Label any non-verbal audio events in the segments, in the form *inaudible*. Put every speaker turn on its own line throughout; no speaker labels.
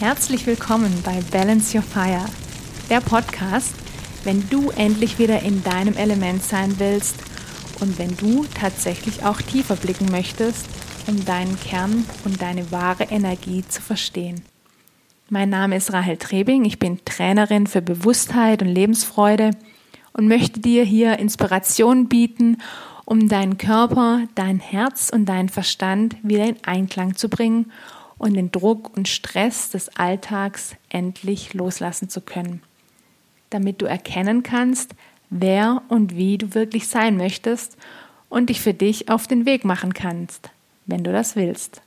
Herzlich willkommen bei Balance Your Fire, der Podcast, wenn du endlich wieder in deinem Element sein willst und wenn du tatsächlich auch tiefer blicken möchtest, um deinen Kern und deine wahre Energie zu verstehen. Mein Name ist Rahel Trebing, ich bin Trainerin für Bewusstheit und Lebensfreude und möchte dir hier Inspiration bieten, um deinen Körper, dein Herz und deinen Verstand wieder in Einklang zu bringen und den Druck und Stress des Alltags endlich loslassen zu können, damit du erkennen kannst, wer und wie du wirklich sein möchtest und dich für dich auf den Weg machen kannst, wenn du das willst.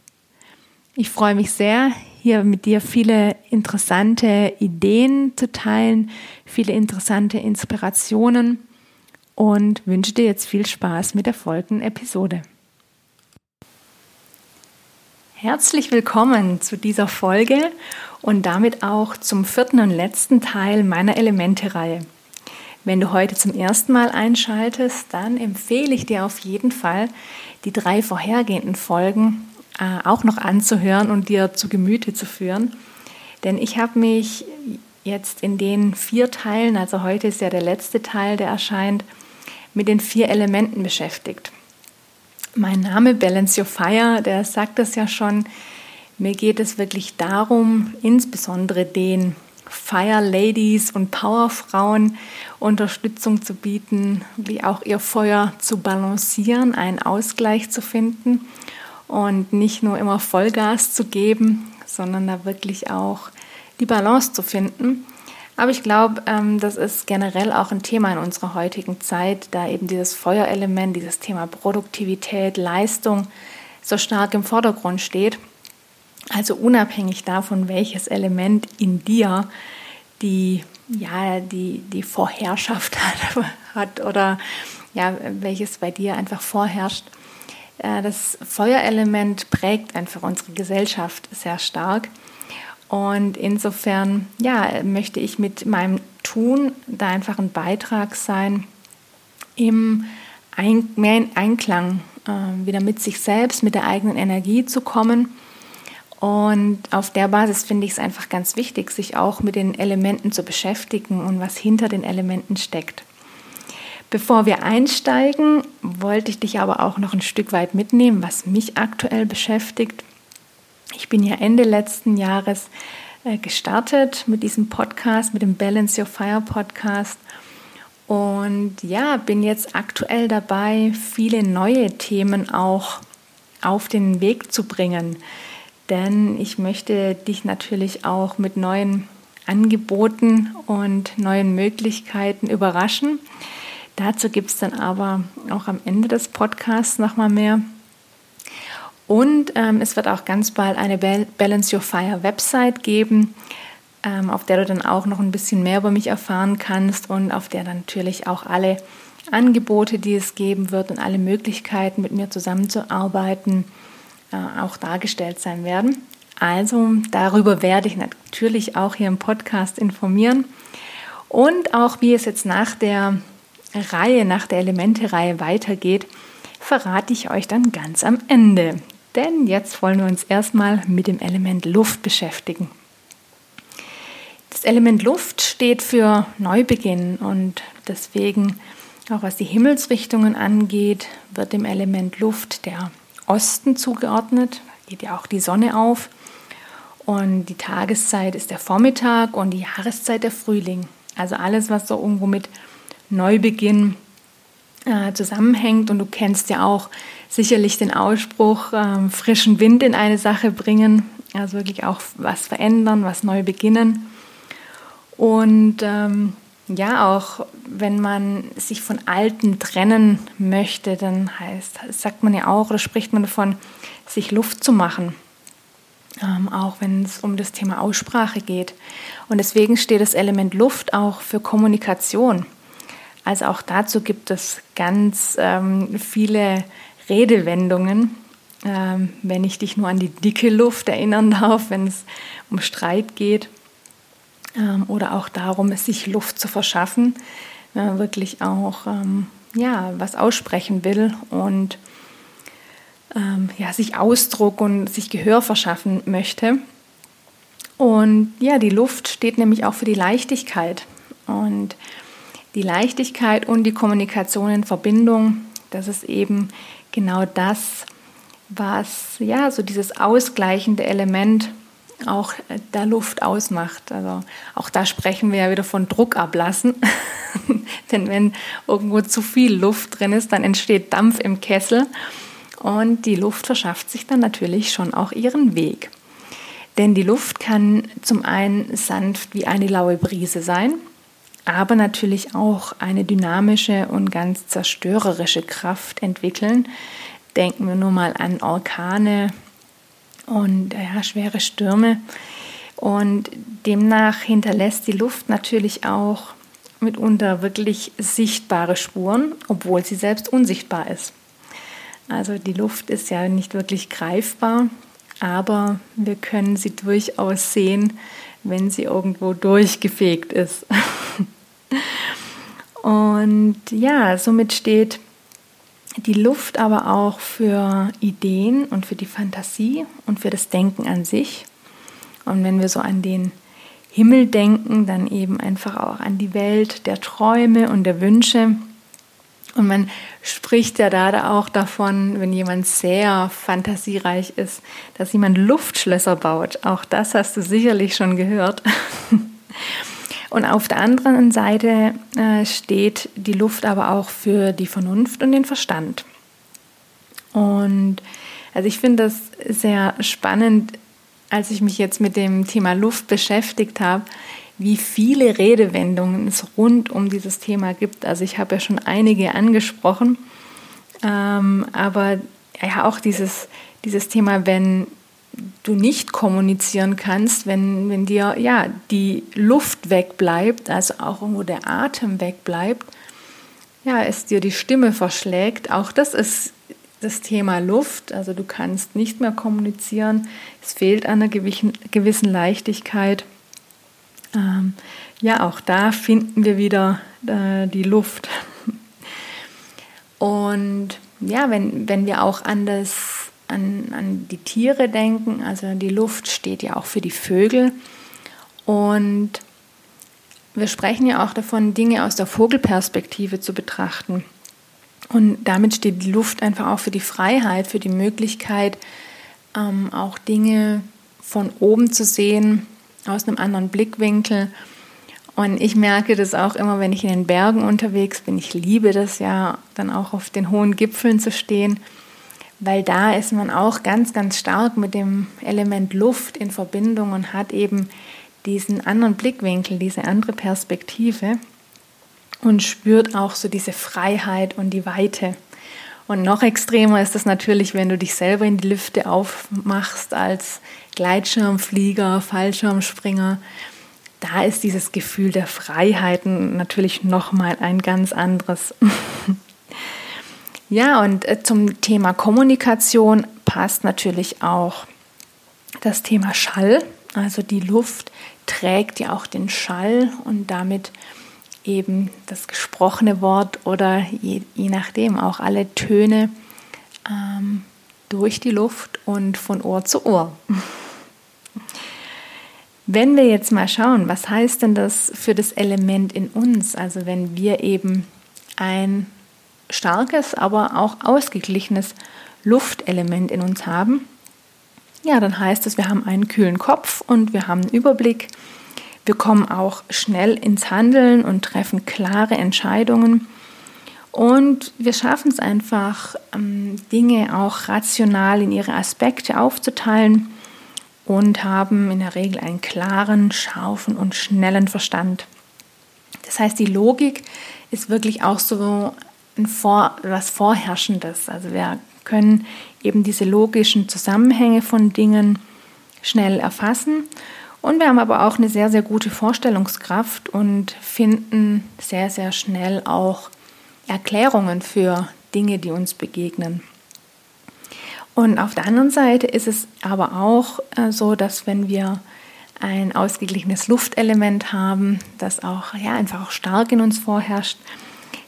Ich freue mich sehr, hier mit dir viele interessante Ideen zu teilen, viele interessante Inspirationen und wünsche dir jetzt viel Spaß mit der folgenden Episode. Herzlich willkommen zu dieser Folge und damit auch zum vierten und letzten Teil meiner Elemente-Reihe. Wenn du heute zum ersten Mal einschaltest, dann empfehle ich dir auf jeden Fall, die drei vorhergehenden Folgen äh, auch noch anzuhören und dir zu Gemüte zu führen. Denn ich habe mich jetzt in den vier Teilen, also heute ist ja der letzte Teil, der erscheint, mit den vier Elementen beschäftigt. Mein Name Balance Your Fire, der sagt das ja schon. Mir geht es wirklich darum, insbesondere den Fire Ladies und Power Frauen Unterstützung zu bieten, wie auch ihr Feuer zu balancieren, einen Ausgleich zu finden und nicht nur immer Vollgas zu geben, sondern da wirklich auch die Balance zu finden. Aber ich glaube, ähm, das ist generell auch ein Thema in unserer heutigen Zeit, da eben dieses Feuerelement, dieses Thema Produktivität, Leistung so stark im Vordergrund steht. Also unabhängig davon, welches Element in dir die, ja, die, die Vorherrschaft hat, *laughs* hat oder ja, welches bei dir einfach vorherrscht. Äh, das Feuerelement prägt einfach unsere Gesellschaft sehr stark. Und insofern, ja, möchte ich mit meinem Tun da einfach ein Beitrag sein, im ein, mehr in Einklang äh, wieder mit sich selbst, mit der eigenen Energie zu kommen. Und auf der Basis finde ich es einfach ganz wichtig, sich auch mit den Elementen zu beschäftigen und was hinter den Elementen steckt. Bevor wir einsteigen, wollte ich dich aber auch noch ein Stück weit mitnehmen, was mich aktuell beschäftigt. Ich bin ja Ende letzten Jahres äh, gestartet mit diesem Podcast, mit dem Balance Your Fire Podcast. Und ja, bin jetzt aktuell dabei, viele neue Themen auch auf den Weg zu bringen. Denn ich möchte dich natürlich auch mit neuen Angeboten und neuen Möglichkeiten überraschen. Dazu gibt es dann aber auch am Ende des Podcasts nochmal mehr. Und ähm, es wird auch ganz bald eine Balance Your Fire Website geben, ähm, auf der du dann auch noch ein bisschen mehr über mich erfahren kannst und auf der dann natürlich auch alle Angebote, die es geben wird und alle Möglichkeiten, mit mir zusammenzuarbeiten, äh, auch dargestellt sein werden. Also darüber werde ich natürlich auch hier im Podcast informieren und auch wie es jetzt nach der Reihe, nach der Elemente-Reihe weitergeht, verrate ich euch dann ganz am Ende. Denn jetzt wollen wir uns erstmal mit dem Element Luft beschäftigen. Das Element Luft steht für Neubeginn und deswegen, auch was die Himmelsrichtungen angeht, wird dem Element Luft der Osten zugeordnet. Da geht ja auch die Sonne auf. Und die Tageszeit ist der Vormittag und die Jahreszeit der Frühling. Also alles, was so irgendwo mit Neubeginn äh, zusammenhängt. Und du kennst ja auch sicherlich den Ausspruch, äh, frischen Wind in eine Sache bringen, also wirklich auch was verändern, was neu beginnen. Und ähm, ja, auch wenn man sich von Alten trennen möchte, dann heißt, sagt man ja auch oder spricht man davon, sich Luft zu machen. Ähm, auch wenn es um das Thema Aussprache geht. Und deswegen steht das Element Luft auch für Kommunikation. Also auch dazu gibt es ganz ähm, viele Redewendungen. Ähm, wenn ich dich nur an die dicke Luft erinnern darf, wenn es um Streit geht ähm, oder auch darum, sich Luft zu verschaffen, wenn man wirklich auch ähm, ja, was aussprechen will und ähm, ja, sich Ausdruck und sich Gehör verschaffen möchte. Und ja, die Luft steht nämlich auch für die Leichtigkeit. Und die Leichtigkeit und die Kommunikation in Verbindung, das ist eben genau das, was ja so dieses ausgleichende Element auch der Luft ausmacht. Also auch da sprechen wir ja wieder von Druck ablassen. *laughs* Denn wenn irgendwo zu viel Luft drin ist, dann entsteht Dampf im Kessel und die Luft verschafft sich dann natürlich schon auch ihren Weg. Denn die Luft kann zum einen sanft wie eine laue Brise sein, aber natürlich auch eine dynamische und ganz zerstörerische Kraft entwickeln. Denken wir nur mal an Orkane und ja, schwere Stürme. Und demnach hinterlässt die Luft natürlich auch mitunter wirklich sichtbare Spuren, obwohl sie selbst unsichtbar ist. Also die Luft ist ja nicht wirklich greifbar, aber wir können sie durchaus sehen, wenn sie irgendwo durchgefegt ist. *laughs* Und ja, somit steht die Luft aber auch für Ideen und für die Fantasie und für das Denken an sich. Und wenn wir so an den Himmel denken, dann eben einfach auch an die Welt der Träume und der Wünsche. Und man spricht ja da auch davon, wenn jemand sehr fantasiereich ist, dass jemand Luftschlösser baut. Auch das hast du sicherlich schon gehört. *laughs* Und auf der anderen Seite äh, steht die Luft aber auch für die Vernunft und den Verstand. Und also ich finde das sehr spannend, als ich mich jetzt mit dem Thema Luft beschäftigt habe, wie viele Redewendungen es rund um dieses Thema gibt. Also ich habe ja schon einige angesprochen, ähm, aber ja auch dieses, dieses Thema, wenn du nicht kommunizieren kannst, wenn, wenn dir ja die Luft wegbleibt, also auch irgendwo der Atem wegbleibt, ja, es dir die Stimme verschlägt. Auch das ist das Thema Luft. Also du kannst nicht mehr kommunizieren. Es fehlt an einer gewissen Leichtigkeit. Ähm, ja, auch da finden wir wieder äh, die Luft. Und ja, wenn, wenn wir auch an, das, an, an die Tiere denken, also die Luft steht ja auch für die Vögel. Und wir sprechen ja auch davon, Dinge aus der Vogelperspektive zu betrachten. Und damit steht die Luft einfach auch für die Freiheit, für die Möglichkeit, ähm, auch Dinge von oben zu sehen, aus einem anderen Blickwinkel. Und ich merke das auch immer, wenn ich in den Bergen unterwegs bin. Ich liebe das ja, dann auch auf den hohen Gipfeln zu stehen, weil da ist man auch ganz, ganz stark mit dem Element Luft in Verbindung und hat eben diesen anderen Blickwinkel, diese andere Perspektive und spürt auch so diese Freiheit und die Weite. Und noch extremer ist es natürlich, wenn du dich selber in die Lüfte aufmachst als Gleitschirmflieger, Fallschirmspringer. Da ist dieses Gefühl der Freiheiten natürlich nochmal ein ganz anderes. *laughs* ja, und äh, zum Thema Kommunikation passt natürlich auch das Thema Schall. Also die Luft trägt ja auch den Schall und damit eben das gesprochene Wort oder je, je nachdem auch alle Töne ähm, durch die Luft und von Ohr zu Ohr. Wenn wir jetzt mal schauen, was heißt denn das für das Element in uns? Also wenn wir eben ein starkes, aber auch ausgeglichenes Luftelement in uns haben, ja, dann heißt es, wir haben einen kühlen Kopf und wir haben einen Überblick, wir kommen auch schnell ins Handeln und treffen klare Entscheidungen. Und wir schaffen es einfach, ähm, Dinge auch rational in ihre Aspekte aufzuteilen und haben in der Regel einen klaren, scharfen und schnellen Verstand. Das heißt, die Logik ist wirklich auch so ein Vor was Vorherrschendes. Also wir können eben diese logischen Zusammenhänge von Dingen schnell erfassen und wir haben aber auch eine sehr, sehr gute Vorstellungskraft und finden sehr, sehr schnell auch Erklärungen für Dinge, die uns begegnen. Und auf der anderen Seite ist es aber auch äh, so, dass wenn wir ein ausgeglichenes Luftelement haben, das auch ja, einfach auch stark in uns vorherrscht,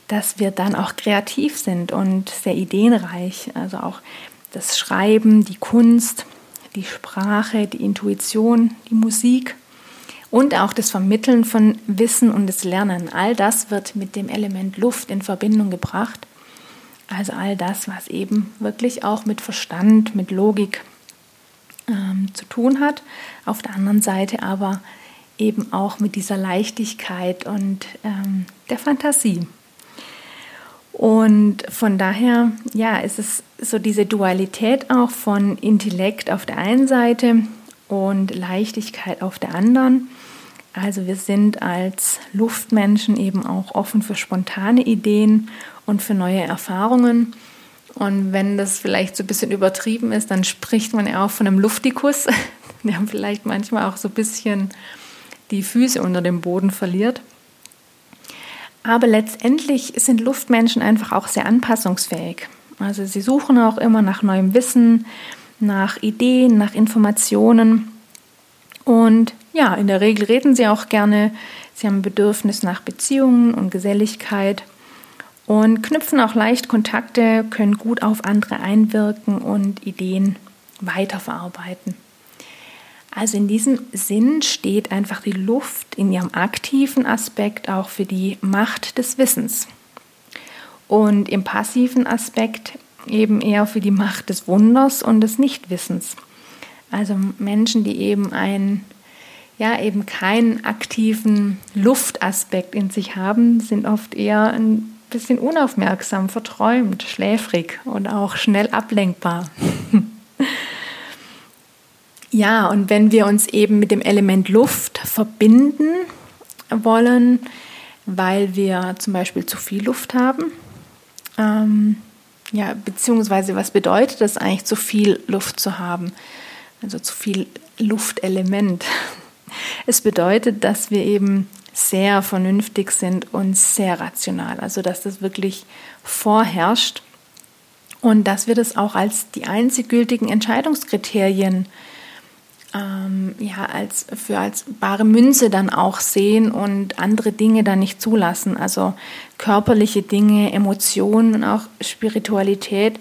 dass wir dann auch kreativ sind und sehr ideenreich. Also auch das Schreiben, die Kunst, die Sprache, die Intuition, die Musik und auch das Vermitteln von Wissen und das Lernen. All das wird mit dem Element Luft in Verbindung gebracht. Also all das, was eben wirklich auch mit Verstand, mit Logik ähm, zu tun hat. Auf der anderen Seite aber eben auch mit dieser Leichtigkeit und ähm, der Fantasie. Und von daher, ja, ist es so diese Dualität auch von Intellekt auf der einen Seite und Leichtigkeit auf der anderen. Also wir sind als Luftmenschen eben auch offen für spontane Ideen und für neue Erfahrungen. Und wenn das vielleicht so ein bisschen übertrieben ist, dann spricht man ja auch von einem Luftikus, *laughs* der vielleicht manchmal auch so ein bisschen die Füße unter dem Boden verliert. Aber letztendlich sind Luftmenschen einfach auch sehr anpassungsfähig. Also sie suchen auch immer nach neuem Wissen, nach Ideen, nach Informationen. Und ja, in der Regel reden sie auch gerne. Sie haben ein Bedürfnis nach Beziehungen und Geselligkeit und knüpfen auch leicht Kontakte, können gut auf andere einwirken und Ideen weiterverarbeiten. Also in diesem Sinn steht einfach die Luft in ihrem aktiven Aspekt auch für die Macht des Wissens und im passiven Aspekt eben eher für die Macht des Wunders und des Nichtwissens. Also Menschen, die eben ein ja eben keinen aktiven Luftaspekt in sich haben, sind oft eher ein bisschen unaufmerksam, verträumt, schläfrig und auch schnell ablenkbar. *laughs* ja, und wenn wir uns eben mit dem Element Luft verbinden wollen, weil wir zum Beispiel zu viel Luft haben, ähm, ja, beziehungsweise was bedeutet das eigentlich, zu viel Luft zu haben? Also zu viel Luftelement. *laughs* Es bedeutet, dass wir eben sehr vernünftig sind und sehr rational. Also dass das wirklich vorherrscht und dass wir das auch als die einzig gültigen Entscheidungskriterien ähm, ja, als, für als bare Münze dann auch sehen und andere Dinge dann nicht zulassen. Also körperliche Dinge, Emotionen und auch Spiritualität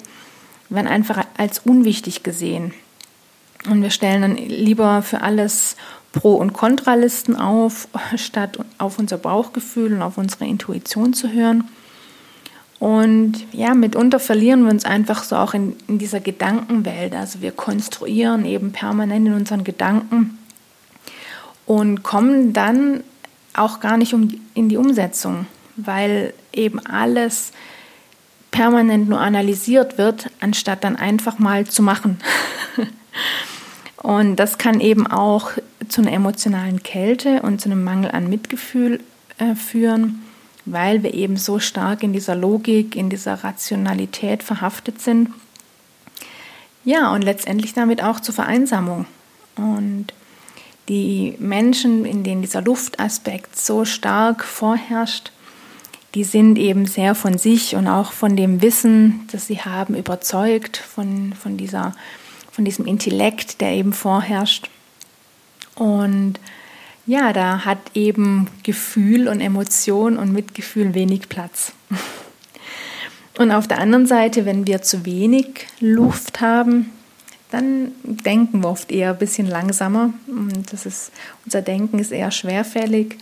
werden einfach als unwichtig gesehen. Und wir stellen dann lieber für alles Pro- und Kontralisten auf, *laughs* statt auf unser Bauchgefühl und auf unsere Intuition zu hören. Und ja, mitunter verlieren wir uns einfach so auch in, in dieser Gedankenwelt. Also wir konstruieren eben permanent in unseren Gedanken und kommen dann auch gar nicht um, in die Umsetzung, weil eben alles permanent nur analysiert wird, anstatt dann einfach mal zu machen. *laughs* Und das kann eben auch zu einer emotionalen Kälte und zu einem Mangel an Mitgefühl äh, führen, weil wir eben so stark in dieser Logik, in dieser Rationalität verhaftet sind. Ja, und letztendlich damit auch zur Vereinsamung. Und die Menschen, in denen dieser Luftaspekt so stark vorherrscht, die sind eben sehr von sich und auch von dem Wissen, das sie haben, überzeugt, von, von dieser von diesem Intellekt, der eben vorherrscht. Und ja, da hat eben Gefühl und Emotion und Mitgefühl wenig Platz. Und auf der anderen Seite, wenn wir zu wenig Luft haben, dann denken wir oft eher ein bisschen langsamer. Und das ist, unser Denken ist eher schwerfällig.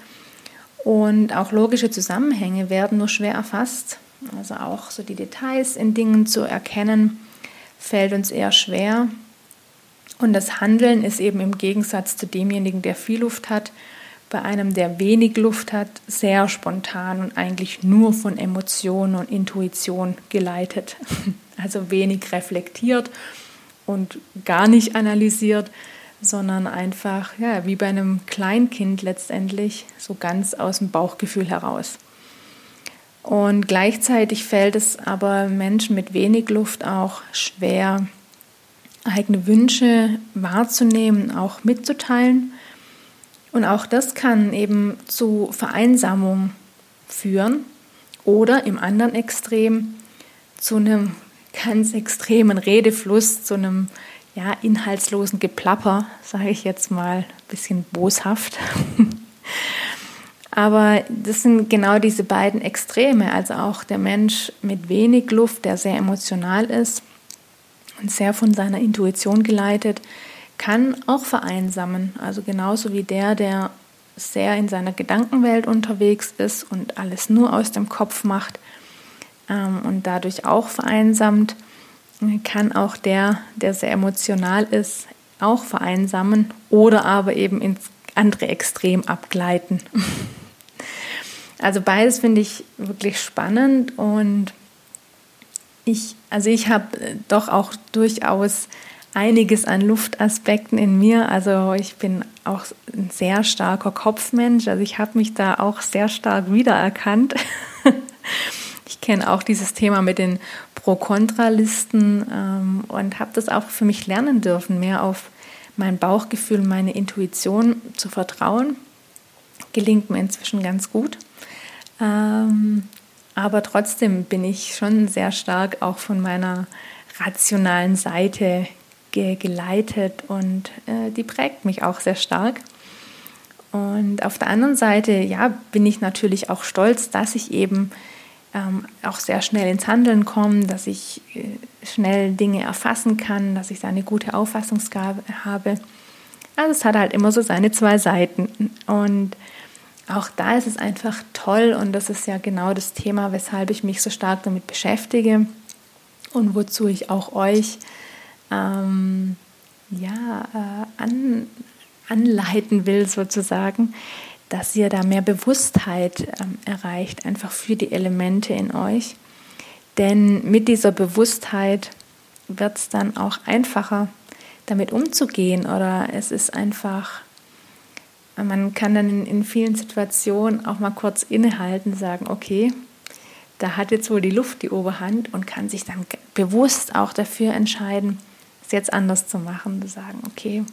Und auch logische Zusammenhänge werden nur schwer erfasst. Also auch so die Details in Dingen zu erkennen, fällt uns eher schwer. Und das Handeln ist eben im Gegensatz zu demjenigen, der viel Luft hat, bei einem, der wenig Luft hat, sehr spontan und eigentlich nur von Emotionen und Intuition geleitet. *laughs* Also wenig reflektiert und gar nicht analysiert, sondern einfach, ja, wie bei einem Kleinkind letztendlich, so ganz aus dem Bauchgefühl heraus. Und gleichzeitig fällt es aber Menschen mit wenig Luft auch schwer, eigene Wünsche wahrzunehmen, auch mitzuteilen. Und auch das kann eben zu Vereinsamung führen oder im anderen Extrem zu einem ganz extremen Redefluss, zu einem ja, inhaltslosen Geplapper, sage ich jetzt mal ein bisschen boshaft. *laughs* Aber das sind genau diese beiden Extreme, also auch der Mensch mit wenig Luft, der sehr emotional ist und sehr von seiner Intuition geleitet, kann auch vereinsamen. Also genauso wie der, der sehr in seiner Gedankenwelt unterwegs ist und alles nur aus dem Kopf macht ähm, und dadurch auch vereinsamt, kann auch der, der sehr emotional ist, auch vereinsamen oder aber eben ins andere Extrem abgleiten. *laughs* Also beides finde ich wirklich spannend und ich, also ich habe äh, doch auch durchaus einiges an Luftaspekten in mir. Also ich bin auch ein sehr starker Kopfmensch. Also ich habe mich da auch sehr stark wiedererkannt. *laughs* ich kenne auch dieses Thema mit den Pro-Kontra-Listen ähm, und habe das auch für mich lernen dürfen, mehr auf mein Bauchgefühl, meine Intuition zu vertrauen. Gelingt mir inzwischen ganz gut. Ähm, aber trotzdem bin ich schon sehr stark auch von meiner rationalen Seite ge geleitet und äh, die prägt mich auch sehr stark. Und auf der anderen Seite, ja, bin ich natürlich auch stolz, dass ich eben ähm, auch sehr schnell ins Handeln komme, dass ich äh, schnell Dinge erfassen kann, dass ich da eine gute Auffassungsgabe habe. Also es hat halt immer so seine zwei Seiten. Und auch da ist es einfach toll und das ist ja genau das Thema, weshalb ich mich so stark damit beschäftige und wozu ich auch euch ähm, ja, äh, an, anleiten will sozusagen, dass ihr da mehr Bewusstheit ähm, erreicht, einfach für die Elemente in euch. Denn mit dieser Bewusstheit wird es dann auch einfacher, damit umzugehen oder es ist einfach man kann dann in, vielen Situationen auch mal kurz innehalten, sagen, okay, da hat jetzt wohl die Luft die Oberhand und kann sich dann bewusst auch dafür entscheiden, es jetzt anders zu machen, zu sagen, okay,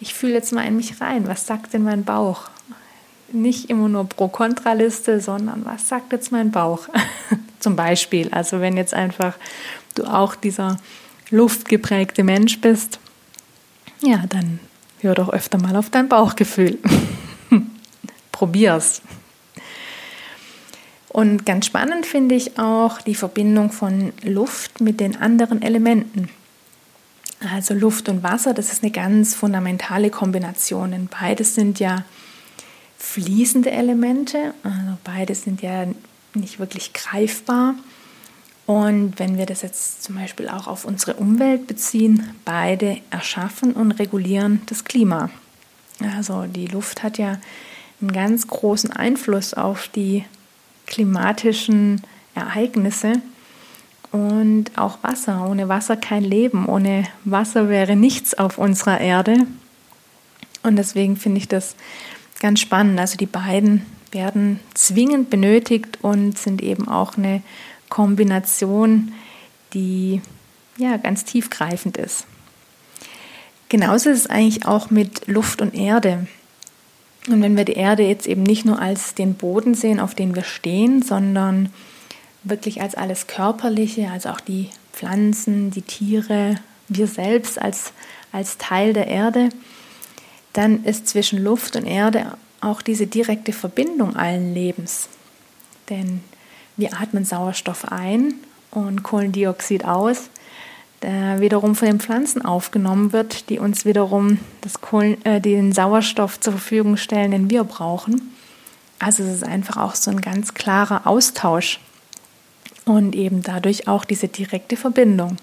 ich fühle jetzt mal in mich rein, was sagt denn mein Bauch? Nicht immer nur Pro-Kontra-Liste, sondern was sagt jetzt mein Bauch? *laughs* Zum Beispiel, also wenn jetzt einfach du auch dieser luftgeprägte Mensch bist, ja, dann Hör doch öfter mal auf dein Bauchgefühl. *laughs* Probier's. Und ganz spannend finde ich auch die Verbindung von Luft mit den anderen Elementen. Also Luft und Wasser, das ist eine ganz fundamentale Kombination. Denn beides sind ja fließende Elemente, also beides sind ja nicht wirklich greifbar. Und wenn wir das jetzt zum Beispiel auch auf unsere Umwelt beziehen, beide erschaffen und regulieren das Klima. Also die Luft hat ja einen ganz großen Einfluss auf die klimatischen Ereignisse und auch Wasser. Ohne Wasser kein Leben. Ohne Wasser wäre nichts auf unserer Erde. Und deswegen finde ich das ganz spannend. Also die beiden werden zwingend benötigt und sind eben auch eine Kombination, die ja ganz tiefgreifend ist. Genauso ist es eigentlich auch mit Luft und Erde. Und wenn wir die Erde jetzt eben nicht nur als den Boden sehen, auf dem wir stehen, sondern wirklich als alles Körperliche, also auch die Pflanzen, die Tiere, wir selbst als, als Teil der Erde, dann ist zwischen Luft und Erde auch diese direkte Verbindung allen Lebens. Denn wir atmen Sauerstoff ein und Kohlendioxid aus, der wiederum von den Pflanzen aufgenommen wird, die uns wiederum das Kohlen, äh, den Sauerstoff zur Verfügung stellen, den wir brauchen. Also es ist einfach auch so ein ganz klarer Austausch und eben dadurch auch diese direkte Verbindung.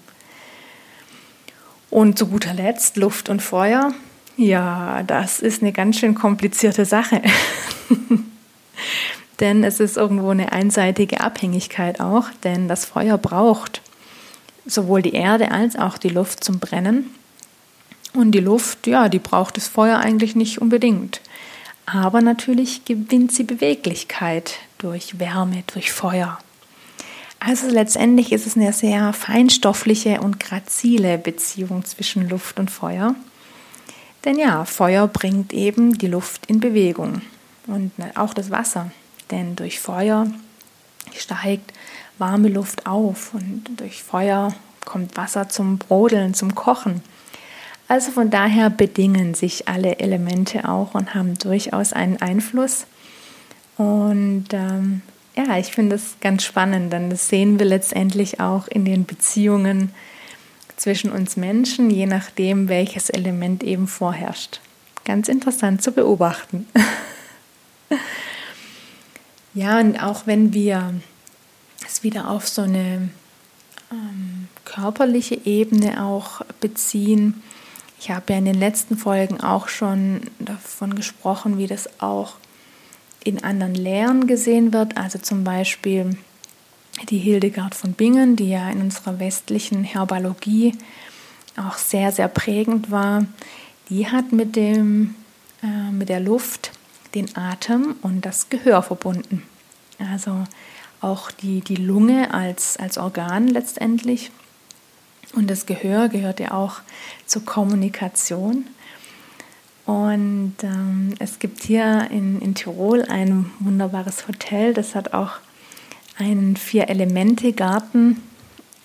Und zu guter Letzt Luft und Feuer. Ja, das ist eine ganz schön komplizierte Sache. *laughs* denn es ist irgendwo eine einseitige Abhängigkeit auch, denn das Feuer braucht sowohl die Erde als auch die Luft zum Brennen. Und die Luft, ja, die braucht das Feuer eigentlich nicht unbedingt. Aber natürlich gewinnt sie Beweglichkeit durch Wärme, durch Feuer. Also letztendlich ist es eine sehr feinstoffliche und grazile Beziehung zwischen Luft und Feuer. Denn ja, Feuer bringt eben die Luft in Bewegung und auch das Wasser denn durch Feuer steigt warme Luft auf und durch Feuer kommt Wasser zum Brodeln, zum Kochen. Also von daher bedingen sich alle Elemente auch und haben durchaus einen Einfluss. Und ähm, ja, ich finde das ganz spannend, denn das sehen wir letztendlich auch in den Beziehungen zwischen uns Menschen, je nachdem, welches Element eben vorherrscht. Ganz interessant zu beobachten. *laughs* ja, und auch wenn wir es wieder auf so eine ähm, körperliche Ebene auch beziehen, ich habe ja in den letzten Folgen auch schon davon gesprochen, wie das auch in anderen Lehren gesehen wird. Also zum Beispiel die Hildegard von Bingen, die ja in unserer westlichen Herbalogie auch sehr, sehr prägend war. Die hat mit, dem, äh, mit der Luft den Atem und das Gehör verbunden. Also auch die, die Lunge als, als Organ letztendlich und das Gehör gehört ja auch zur Kommunikation. Und ähm, es gibt hier in, in Tirol ein wunderbares Hotel, das hat auch einen Vier-Elemente-Garten.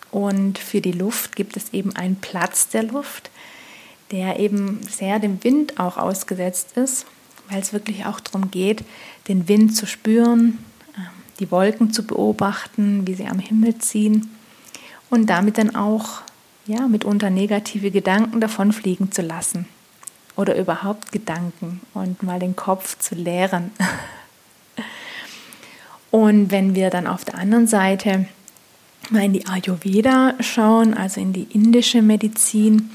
Und für die Luft gibt es eben einen Platz der Luft, der eben sehr dem Wind auch ausgesetzt ist, weil es wirklich auch darum geht, den Wind zu spüren, ähm, die Wolken zu beobachten, wie sie am Himmel ziehen und damit dann auch ja, mitunter negative Gedanken davonfliegen zu lassen oder überhaupt Gedanken und mal den Kopf zu leeren. *laughs* Und wenn wir dann auf der anderen Seite mal in die Ayurveda schauen, also in die indische Medizin,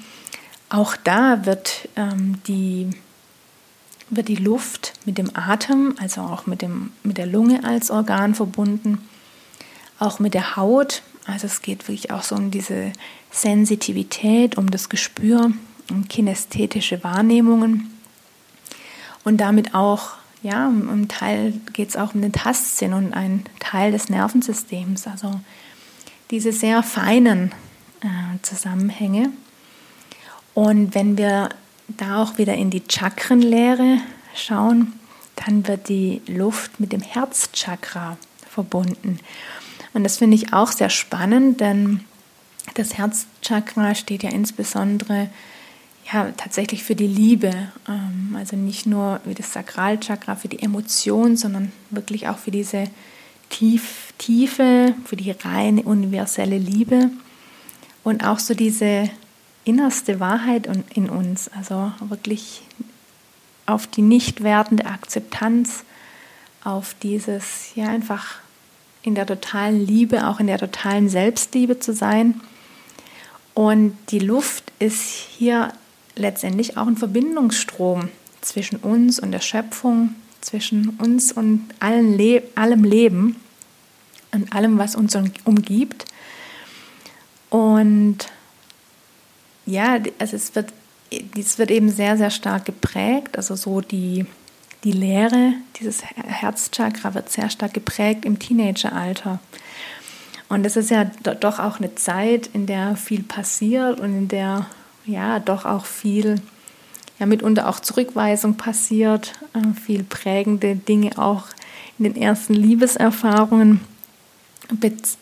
auch da wird, ähm, die, wird die Luft mit dem Atem, also auch mit, dem, mit der Lunge als Organ verbunden, auch mit der Haut. Also es geht wirklich auch so um diese Sensitivität, um das Gespür, um kinästhetische Wahrnehmungen und damit auch, ja, um Teil geht es auch um den Tastsinn und ein Teil des Nervensystems, also diese sehr feinen äh, Zusammenhänge. Und wenn wir da auch wieder in die Chakrenlehre schauen, dann wird die Luft mit dem Herzchakra verbunden. Und das finde ich auch sehr spannend, denn das Herzchakra steht ja insbesondere ja, tatsächlich für die Liebe. Ähm, also nicht nur wie das Sakralchakra für die Emotion, sondern wirklich auch für diese Tief, Tiefe, für die reine universelle Liebe und auch so diese innerste Wahrheit in uns. Also wirklich auf die nicht wertende Akzeptanz, auf dieses, ja, einfach in der totalen Liebe, auch in der totalen Selbstliebe zu sein und die Luft ist hier letztendlich auch ein Verbindungsstrom zwischen uns und der Schöpfung, zwischen uns und allen Le allem Leben und allem, was uns umgibt. Und ja, also es wird, es wird eben sehr, sehr stark geprägt. Also so die, die Lehre, dieses Herzchakra wird sehr stark geprägt im Teenageralter. Und es ist ja doch auch eine Zeit, in der viel passiert und in der ja doch auch viel, ja mitunter auch Zurückweisung passiert, äh, viel prägende Dinge auch in den ersten Liebeserfahrungen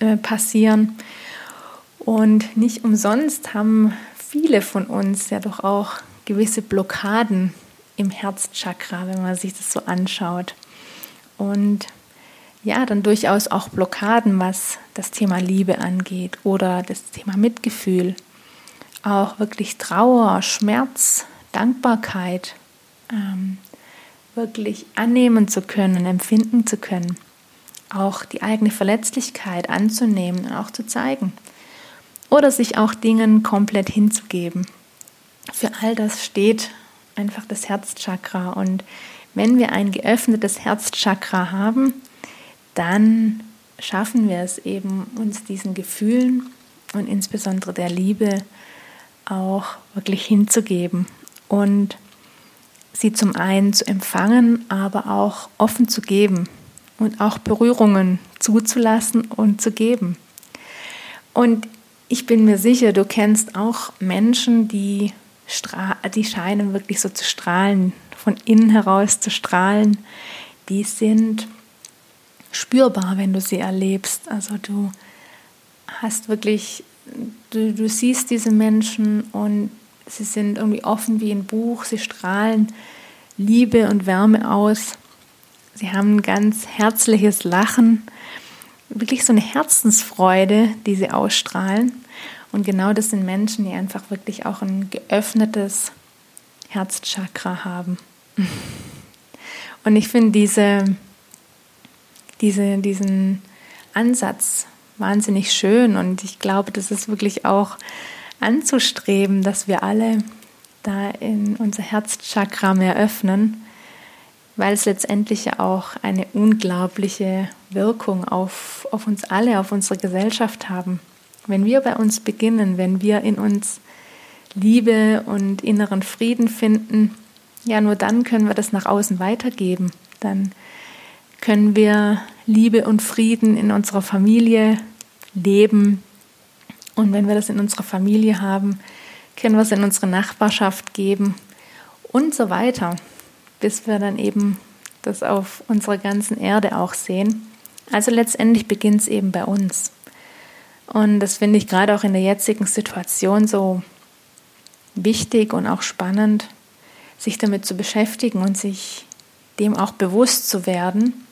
äh, passieren. Und nicht umsonst haben viele von uns ja doch auch gewisse Blockaden im Herzchakra, wenn man sich das so anschaut. Und ja, dann durchaus auch Blockaden, was das Thema Liebe angeht oder das Thema Mitgefühl. Auch wirklich Trauer, Schmerz, Dankbarkeit ähm, wirklich annehmen zu können, empfinden zu können. Auch die eigene Verletzlichkeit anzunehmen und auch zu zeigen. Oder sich auch Dingen komplett hinzugeben. Für all das steht einfach das Herzchakra. Und wenn wir ein geöffnetes Herzchakra haben, dann schaffen wir es eben, uns diesen Gefühlen und insbesondere der Liebe auch wirklich hinzugeben und sie zum einen zu empfangen, aber auch offen zu geben und auch Berührungen zuzulassen und zu geben. Und ich bin mir sicher, du kennst auch Menschen, die, die scheinen wirklich so zu strahlen, von innen heraus zu strahlen. Die sind spürbar, wenn du sie erlebst. Also du hast wirklich, du, du siehst diese Menschen und sie sind irgendwie offen wie ein Buch, sie strahlen Liebe und Wärme aus. Sie haben ein ganz herzliches Lachen, wirklich so eine Herzensfreude, die sie ausstrahlen. Und genau das sind Menschen, die einfach wirklich auch ein geöffnetes Herzchakra haben. Und ich finde diese, diese, diesen Ansatz wahnsinnig schön und ich glaube, das ist wirklich auch anzustreben, dass wir alle da in unser Herzchakra mehr öffnen, weil es letztendlich ja auch eine unglaubliche Wirkung auf, auf uns alle, auf unsere Gesellschaft haben. Wenn wir bei uns beginnen, wenn wir in uns Liebe und inneren Frieden finden, ja, nur dann können wir das nach außen weitergeben. Dann können wir Liebe und Frieden in unserer Familie leben. Und wenn wir das in unserer Familie haben, können wir es in unsere Nachbarschaft geben und so weiter, bis wir dann eben das auf unserer ganzen Erde auch sehen. Also letztendlich beginnt es eben bei uns. Und das finde ich gerade auch in der jetzigen Situation so wichtig und auch spannend, sich damit zu beschäftigen und sich dem auch bewusst zu werden,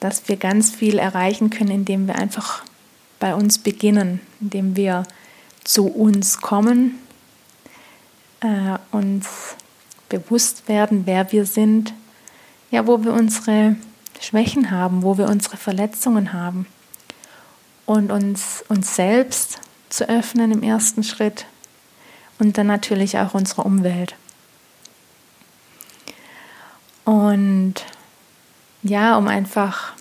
dass wir ganz viel erreichen können, indem wir einfach bei uns beginnen, indem wir zu uns kommen, äh, uns bewusst werden, wer wir sind, ja, wo wir unsere Schwächen haben, wo wir unsere Verletzungen haben und uns uns selbst zu öffnen im ersten Schritt und dann natürlich auch unsere Umwelt. Und ja, um einfach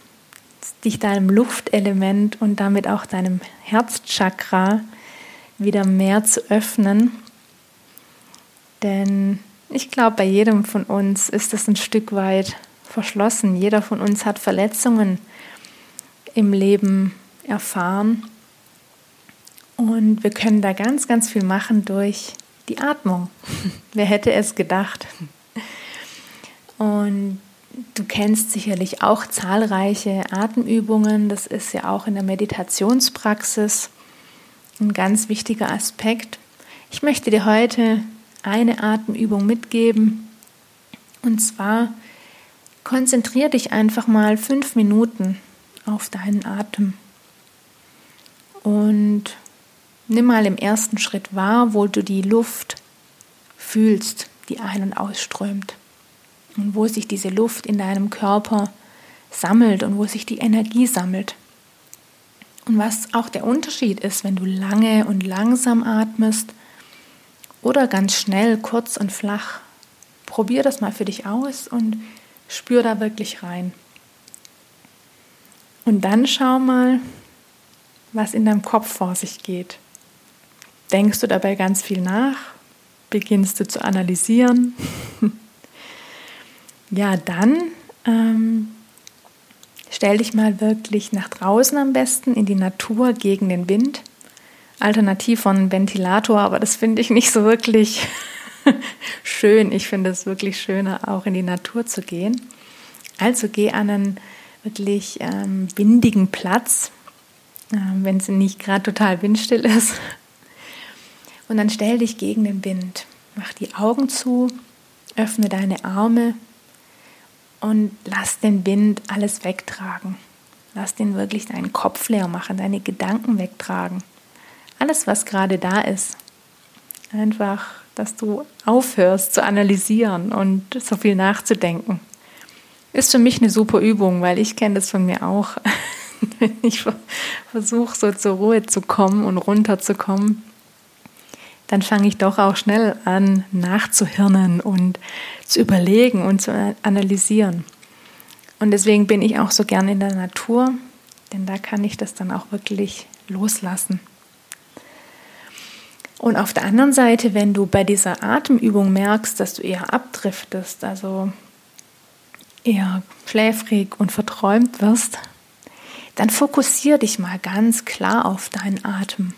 dich deinem Luftelement und damit auch deinem Herzchakra wieder mehr zu öffnen. Denn ich glaube, bei jedem von uns ist es ein Stück weit verschlossen. Jeder von uns hat Verletzungen im Leben erfahren. Und wir können da ganz, ganz viel machen durch die Atmung. *laughs* Wer hätte es gedacht? Und du kennst sicherlich auch zahlreiche Atemübungen. Das ist ja auch in der Meditationspraxis ein ganz wichtiger Aspekt. Ich möchte dir heute eine Atemübung mitgeben. Und zwar konzentriere dich einfach mal fünf Minuten auf deinen Atem. Und nimm mal im ersten Schritt wahr, wo du die Luft fühlst, die ein- und ausströmt. Und wo sich diese Luft in deinem Körper sammelt und wo sich die Energie sammelt. Und was auch der Unterschied ist, wenn du lange und langsam atmest oder ganz schnell, kurz und flach. Probier das mal für dich aus und spür da wirklich rein. Und dann schau mal, was in deinem Kopf vor sich geht. Denkst du dabei ganz viel nach? Beginnst du zu analysieren? *laughs* ja, dann ähm, stell dich mal wirklich nach draußen am besten in die Natur gegen den Wind. Alternativ von Ventilator, aber das finde ich nicht so wirklich *laughs* schön. Ich finde es wirklich schöner, auch in die Natur zu gehen. Also geh an einen wirklich ähm, windigen Platz, ähm, wenn es nicht gerade total windstill ist. Und dann stell dich gegen den Wind. Mach die Augen zu, öffne deine Arme und lass den Wind alles wegtragen. Lass den wirklich deinen Kopf leer machen, deine Gedanken wegtragen. Alles, was gerade da ist. Einfach, dass du aufhörst zu analysieren und so viel nachzudenken. Ist für mich eine super Übung, weil ich kenne das von mir auch. wenn *laughs* ich versuche, so zur Ruhe zu kommen und runterzukommen, dann fange ich doch auch schnell an, nachzuhirnen und zu überlegen und zu analysieren. Und deswegen bin ich auch so gern in der Natur, denn da kann ich das dann auch wirklich loslassen. Und auf der anderen Seite, wenn du bei dieser Atemübung merkst, dass du eher abdriftest, also eher schläfrig und verträumt wirst, dann fokussiere dich mal ganz klar auf deinen Atem.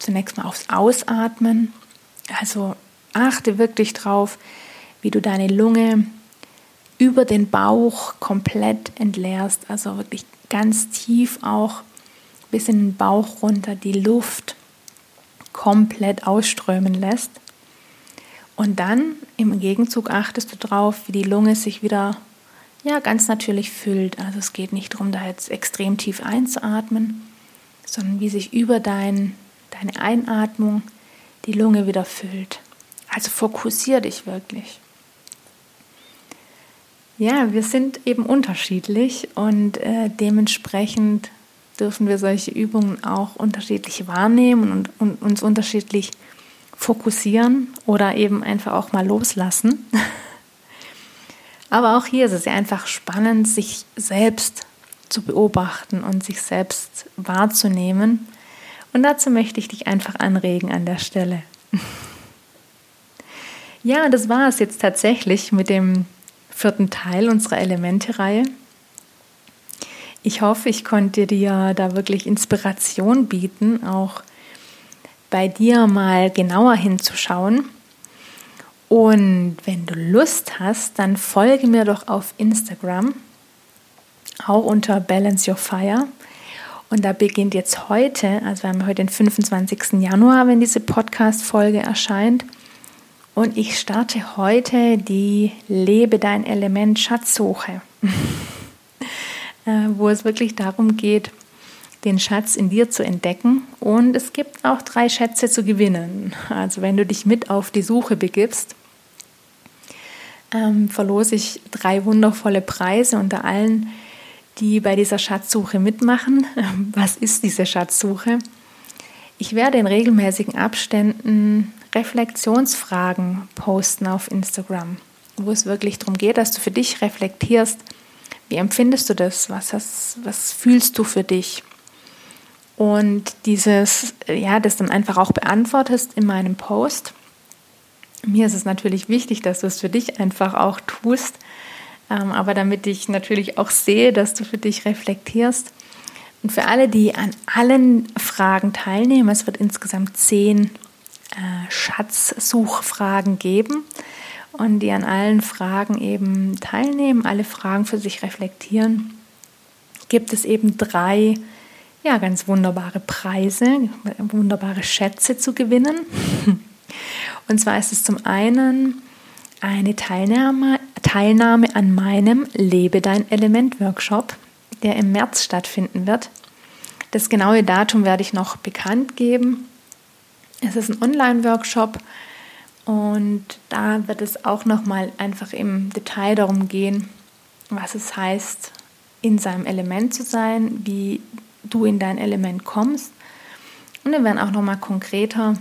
Zunächst mal aufs Ausatmen. Also achte wirklich drauf, wie du deine Lunge über den Bauch komplett entleerst. Also wirklich ganz tief auch bis in den Bauch runter die Luft komplett ausströmen lässt. Und dann im Gegenzug achtest du drauf, wie die Lunge sich wieder ja, ganz natürlich füllt. Also es geht nicht darum, da jetzt extrem tief einzuatmen, sondern wie sich über dein, deine Einatmung die Lunge wieder füllt. Also fokussiere dich wirklich. Ja, wir sind eben unterschiedlich und äh, dementsprechend dürfen wir solche Übungen auch unterschiedlich wahrnehmen und, und uns unterschiedlich fokussieren oder eben einfach auch mal loslassen. Aber auch hier ist es ja einfach spannend, sich selbst zu beobachten und sich selbst wahrzunehmen. Und dazu möchte ich dich einfach anregen an der Stelle. Ja, das war es jetzt tatsächlich mit dem vierten Teil unserer Elemente-Reihe. Ich hoffe, ich konnte dir da wirklich Inspiration bieten, auch bei dir mal genauer hinzuschauen. Und wenn du Lust hast, dann folge mir doch auf Instagram, auch unter Balance Your Fire. Und da beginnt jetzt heute, also wir haben heute den 25. Januar, wenn diese Podcast-Folge erscheint. Und ich starte heute die Lebe dein Element Schatzsuche. *laughs* Äh, wo es wirklich darum geht, den Schatz in dir zu entdecken. Und es gibt auch drei Schätze zu gewinnen. Also wenn du dich mit auf die Suche begibst, ähm, verlose ich drei wundervolle Preise unter allen, die bei dieser Schatzsuche mitmachen. *laughs* Was ist diese Schatzsuche? Ich werde in regelmäßigen Abständen Reflexionsfragen posten auf Instagram, wo es wirklich darum geht, dass du für dich reflektierst, wie empfindest du das? Was, hast, was fühlst du für dich? Und dieses, ja, das dann einfach auch beantwortest in meinem Post. Mir ist es natürlich wichtig, dass du es für dich einfach auch tust, ähm, aber damit ich natürlich auch sehe, dass du für dich reflektierst. Und für alle, die an allen Fragen teilnehmen, es wird insgesamt zehn äh, Schatzsuchfragen geben und die an allen Fragen eben teilnehmen, alle Fragen für sich reflektieren, gibt es eben drei ja, ganz wunderbare Preise, wunderbare Schätze zu gewinnen. *laughs* Und zwar ist es zum einen eine Teilnahme, Teilnahme an meinem Lebe dein Element Workshop, der im März stattfinden wird. Das genaue Datum werde ich noch bekannt geben. Es ist ein Online-Workshop und da wird es auch nochmal einfach im Detail darum gehen, was es heißt, in seinem Element zu sein, wie du in dein Element kommst. Und wir werden auch nochmal konkreter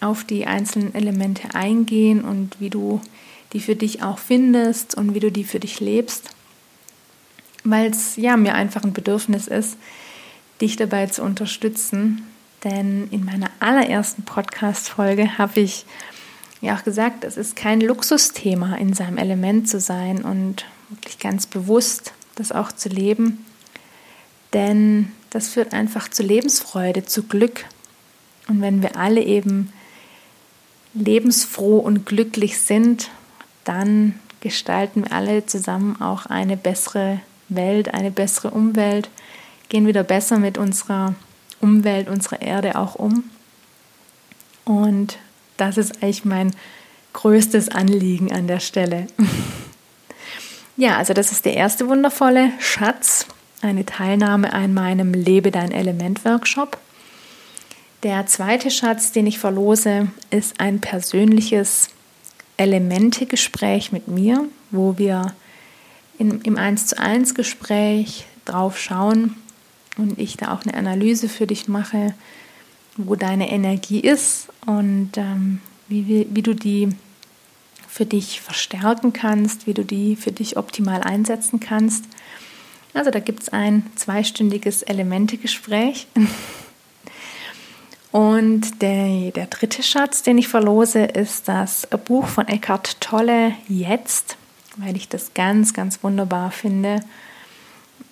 auf die einzelnen Elemente eingehen und wie du die für dich auch findest und wie du die für dich lebst. Weil es ja mir einfach ein Bedürfnis ist, dich dabei zu unterstützen. Denn in meiner allerersten Podcast-Folge habe ich ja auch gesagt, es ist kein Luxusthema, in seinem Element zu sein und wirklich ganz bewusst das auch zu leben. Denn das führt einfach zu Lebensfreude, zu Glück. Und wenn wir alle eben lebensfroh und glücklich sind, dann gestalten wir alle zusammen auch eine bessere Welt, eine bessere Umwelt, gehen wieder besser mit unserer Umwelt, unserer Erde auch um. Und das ist eigentlich mein größtes Anliegen an der Stelle. ja, also das ist der erste wundervolle Schatz, eine Teilnahme an meinem Lebe dein Element Workshop. Der zweite Schatz, den ich verlose, ist ein persönliches Elemente-Gespräch mit mir, wo wir in, im 1 zu 1 Gespräch drauf schauen und ich da auch eine Analyse für dich mache, wo deine Energie ist und ähm, wie, wie du die für dich verstärken kannst, wie du die für dich optimal einsetzen kannst. Also da gibt es ein zweistündiges Elemente-Gespräch. *laughs* Und der, der dritte Schatz, den ich verlose, ist das Buch von Eckhart Tolle Jetzt, weil ich das ganz, ganz wunderbar finde,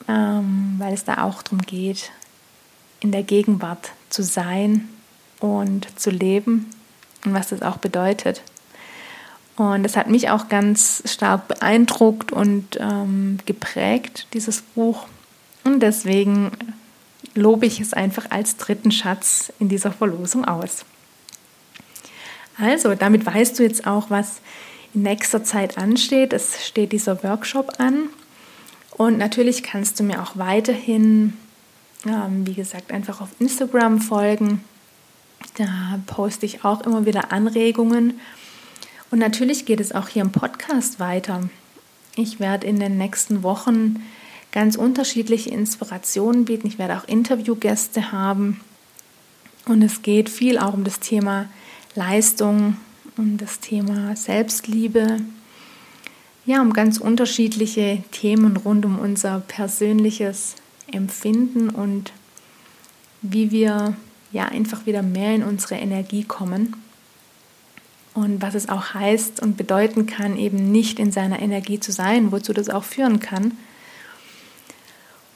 ähm, weil es da auch darum geht, in der Gegenwart zu sein und zu leben und was das auch bedeutet. Und das hat mich auch ganz stark beeindruckt und ähm, geprägt, dieses Buch. Und deswegen lobe ich es einfach als dritten Schatz in dieser Verlosung aus. Also, damit weißt du jetzt auch, was in nächster Zeit ansteht. Es steht dieser Workshop an. Und natürlich kannst du mir auch weiterhin ähm, wie gesagt, einfach auf Instagram folgen Da poste ich auch immer wieder Anregungen. Und natürlich geht es auch hier im Podcast weiter. Ich werde in den nächsten Wochen ganz unterschiedliche Inspirationen bieten. Ich werde auch Interviewgäste haben. Und es geht viel auch um das Thema Leistung, um das Thema Selbstliebe. Ja, um ganz unterschiedliche Themen rund um unser persönliches Empfinden und wie wir ja einfach wieder mehr in unsere Energie kommen und was es auch heißt und bedeuten kann, eben nicht in seiner Energie zu sein, wozu das auch führen kann.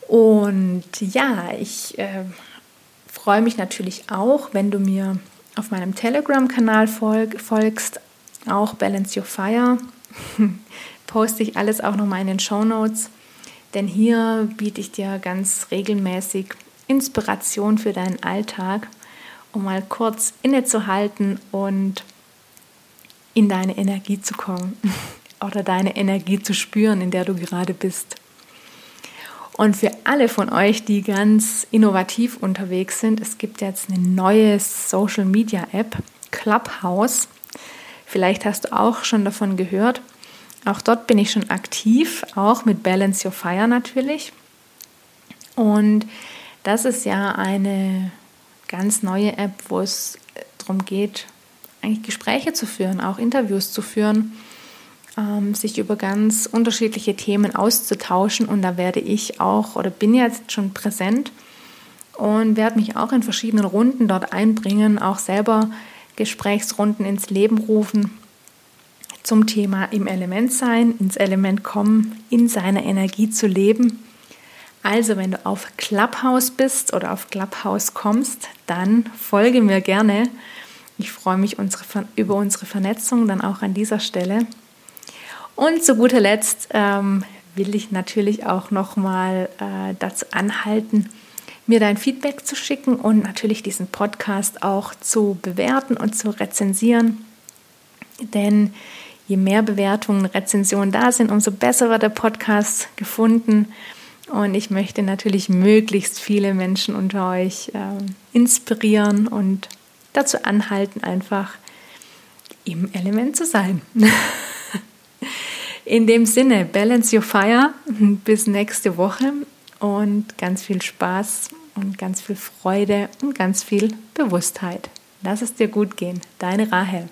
Und ja, ich äh, freue mich natürlich auch, wenn du mir auf meinem Telegram-Kanal folg, folgst, auch Balance Your Fire. *laughs* Poste ich alles auch nochmal in den Show Notes, denn hier biete ich dir ganz regelmäßig Inspiration für deinen Alltag, um mal kurz innezuhalten und in deine Energie zu kommen *laughs* oder deine Energie zu spüren, in der du gerade bist. Und für alle von euch, die ganz innovativ unterwegs sind, es gibt jetzt eine neue Social Media App, Clubhouse. Vielleicht hast du auch schon davon gehört. Auch dort bin ich schon aktiv, auch mit Balance Your Fire natürlich. Und das ist ja eine ganz neue App, wo es darum geht, eigentlich Gespräche zu führen, auch Interviews zu führen, ähm, sich über ganz unterschiedliche Themen auszutauschen. Und da werde ich auch oder bin jetzt schon präsent und werde mich auch in verschiedenen Runden dort einbringen, auch selber Gesprächsrunden ins Leben rufen zum Thema im Element sein, ins Element kommen, in seiner Energie zu leben. Also, wenn du auf Clubhouse bist oder auf Clubhouse kommst, dann folge mir gerne. Ich freue mich unsere, über unsere Vernetzung dann auch an dieser Stelle. Und zu guter Letzt ähm, will ich natürlich auch nochmal äh, dazu anhalten, mir dein Feedback zu schicken und natürlich diesen Podcast auch zu bewerten und zu rezensieren. Denn je mehr Bewertungen, Rezensionen da sind, umso besser wird der Podcast gefunden. Und ich möchte natürlich möglichst viele Menschen unter euch äh, inspirieren und dazu anhalten, einfach im Element zu sein. *laughs* In dem Sinne, balance your fire. Bis nächste Woche und ganz viel Spaß und ganz viel Freude und ganz viel Bewusstheit. Lass es dir gut gehen. Deine Rahel.